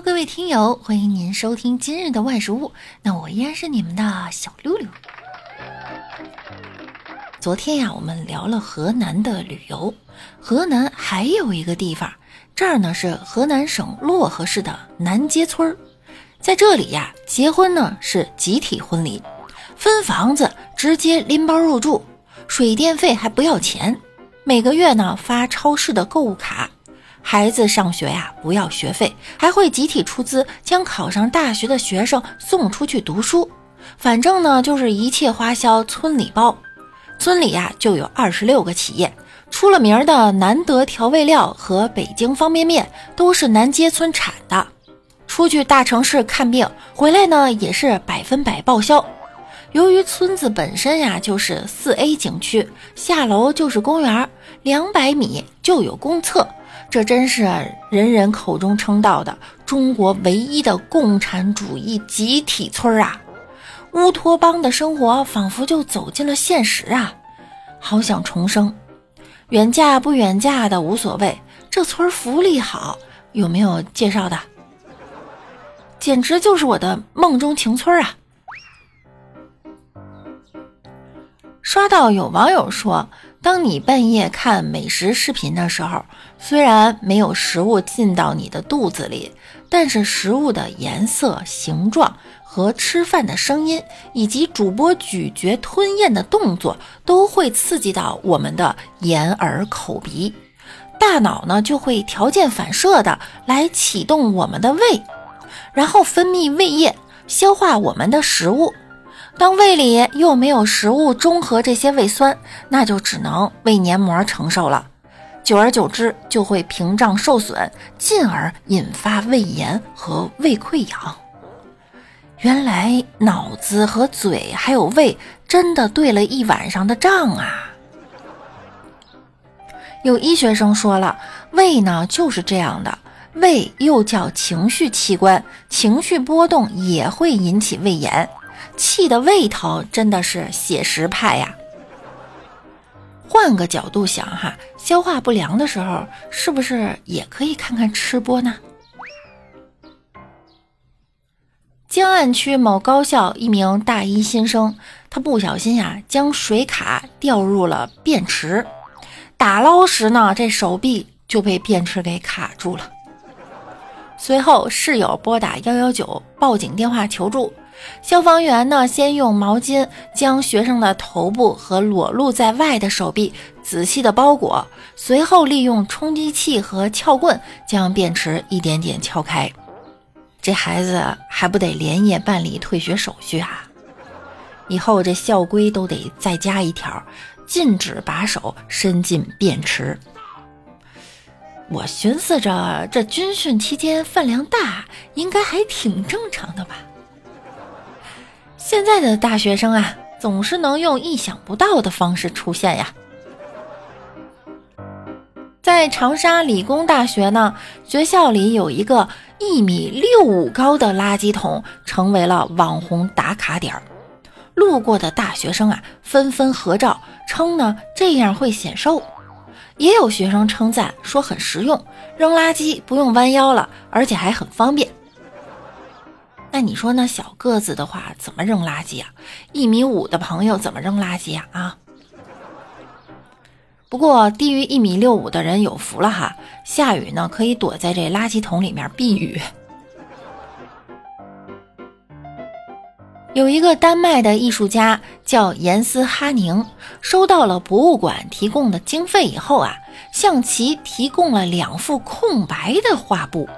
各位听友，欢迎您收听今日的万事屋。那我依然是你们的小六六。昨天呀，我们聊了河南的旅游。河南还有一个地方，这儿呢是河南省漯河市的南街村儿。在这里呀，结婚呢是集体婚礼，分房子直接拎包入住，水电费还不要钱，每个月呢发超市的购物卡。孩子上学呀，不要学费，还会集体出资将考上大学的学生送出去读书。反正呢，就是一切花销村里包。村里呀，就有二十六个企业，出了名的难得调味料和北京方便面都是南街村产的。出去大城市看病回来呢，也是百分百报销。由于村子本身呀就是四 A 景区，下楼就是公园，两百米就有公厕。这真是人人口中称道的中国唯一的共产主义集体村啊！乌托邦的生活仿佛就走进了现实啊！好想重生，远嫁不远嫁的无所谓，这村福利好，有没有介绍的？简直就是我的梦中情村啊！刷到有网友说。当你半夜看美食视频的时候，虽然没有食物进到你的肚子里，但是食物的颜色、形状和吃饭的声音，以及主播咀嚼、吞咽的动作，都会刺激到我们的眼、耳、口、鼻，大脑呢就会条件反射的来启动我们的胃，然后分泌胃液，消化我们的食物。当胃里又没有食物中和这些胃酸，那就只能胃黏膜承受了。久而久之，就会屏障受损，进而引发胃炎和胃溃疡。原来脑子和嘴还有胃真的对了一晚上的账啊！有医学生说了，胃呢就是这样的，胃又叫情绪器官，情绪波动也会引起胃炎。气的胃疼真的是写实派呀！换个角度想哈，消化不良的时候，是不是也可以看看吃播呢？江岸区某高校一名大一新生，他不小心呀，将水卡掉入了便池，打捞时呢，这手臂就被便池给卡住了。随后室友拨打幺幺九报警电话求助。消防员呢，先用毛巾将学生的头部和裸露在外的手臂仔细的包裹，随后利用冲击器和撬棍将便池一点点撬开。这孩子还不得连夜办理退学手续啊！以后这校规都得再加一条，禁止把手伸进便池。我寻思着，这军训期间饭量大，应该还挺正常的吧。现在的大学生啊，总是能用意想不到的方式出现呀。在长沙理工大学呢，学校里有一个一米六五高的垃圾桶，成为了网红打卡点儿。路过的大学生啊，纷纷合照，称呢这样会显瘦。也有学生称赞说很实用，扔垃圾不用弯腰了，而且还很方便。那你说那小个子的话怎么扔垃圾啊？一米五的朋友怎么扔垃圾呀？啊！不过低于一米六五的人有福了哈，下雨呢可以躲在这垃圾桶里面避雨。有一个丹麦的艺术家叫严斯哈宁，收到了博物馆提供的经费以后啊，向其提供了两幅空白的画布，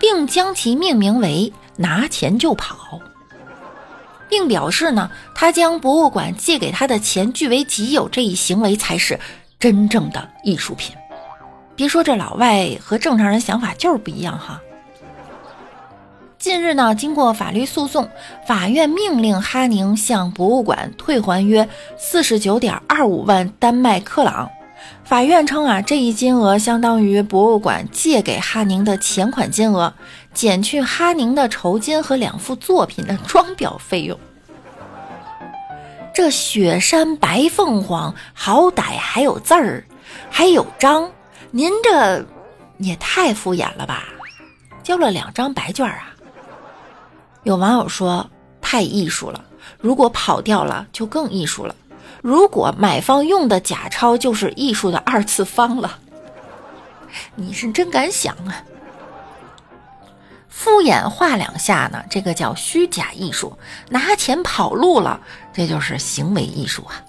并将其命名为。拿钱就跑，并表示呢，他将博物馆借给他的钱据为己有这一行为才是真正的艺术品。别说这老外和正常人想法就是不一样哈。近日呢，经过法律诉讼，法院命令哈宁向博物馆退还约四十九点二五万丹麦克朗。法院称啊，这一金额相当于博物馆借给哈宁的钱款金额，减去哈宁的酬金和两幅作品的装裱费用。这雪山白凤凰好歹还有字儿，还有章，您这也太敷衍了吧？交了两张白卷啊。有网友说太艺术了，如果跑掉了就更艺术了。如果买方用的假钞就是艺术的二次方了，你是真敢想啊！敷衍画两下呢，这个叫虚假艺术；拿钱跑路了，这就是行为艺术啊。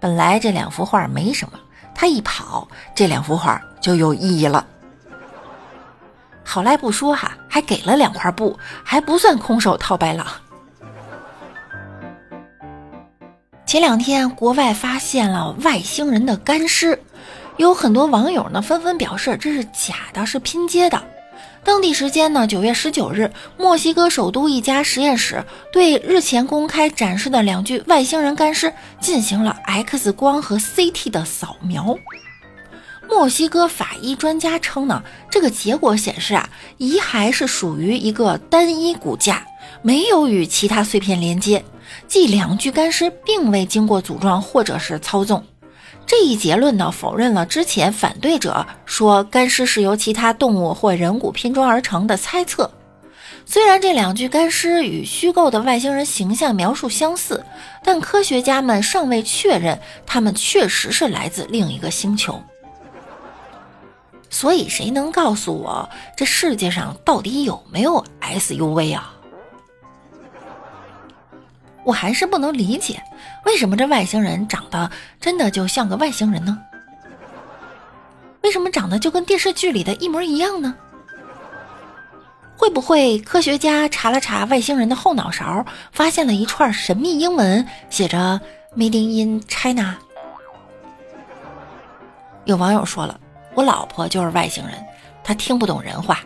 本来这两幅画没什么，他一跑，这两幅画就有意义了。好赖不说哈，还给了两块布，还不算空手套白狼。前两天，国外发现了外星人的干尸，有很多网友呢纷纷表示这是假的，是拼接的。当地时间呢，九月十九日，墨西哥首都一家实验室对日前公开展示的两具外星人干尸进行了 X 光和 CT 的扫描。墨西哥法医专家称呢，这个结果显示啊，遗骸是属于一个单一骨架，没有与其他碎片连接，即两具干尸并未经过组装或者是操纵。这一结论呢，否认了之前反对者说干尸是由其他动物或人骨拼装而成的猜测。虽然这两具干尸与虚构的外星人形象描述相似，但科学家们尚未确认他们确实是来自另一个星球。所以，谁能告诉我这世界上到底有没有 SUV 啊？我还是不能理解，为什么这外星人长得真的就像个外星人呢？为什么长得就跟电视剧里的一模一样呢？会不会科学家查了查外星人的后脑勺，发现了一串神秘英文，写着 “Made in China”？有网友说了，我老婆就是外星人，她听不懂人话。